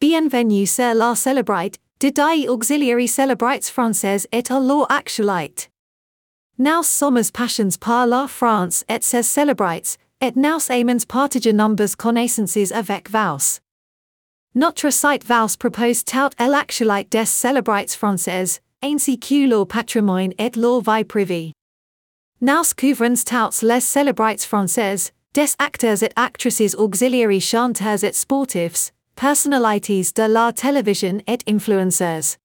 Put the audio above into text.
Bienvenue sur la célébrite, de die auxiliary célébrites françaises et à l'or actualite. Nous sommes passions par la France et ses célébrites, et nous aimons partager nombres connaissances avec vous. Notre site vous propose tout l'actualite des célébrites françaises, ainsi que leur patrimoine et leur vie privée. Nous couvrons tous les célébrites françaises, des acteurs et actrices auxiliaires chanteurs et sportifs, personnalités de la télévision et influenceurs.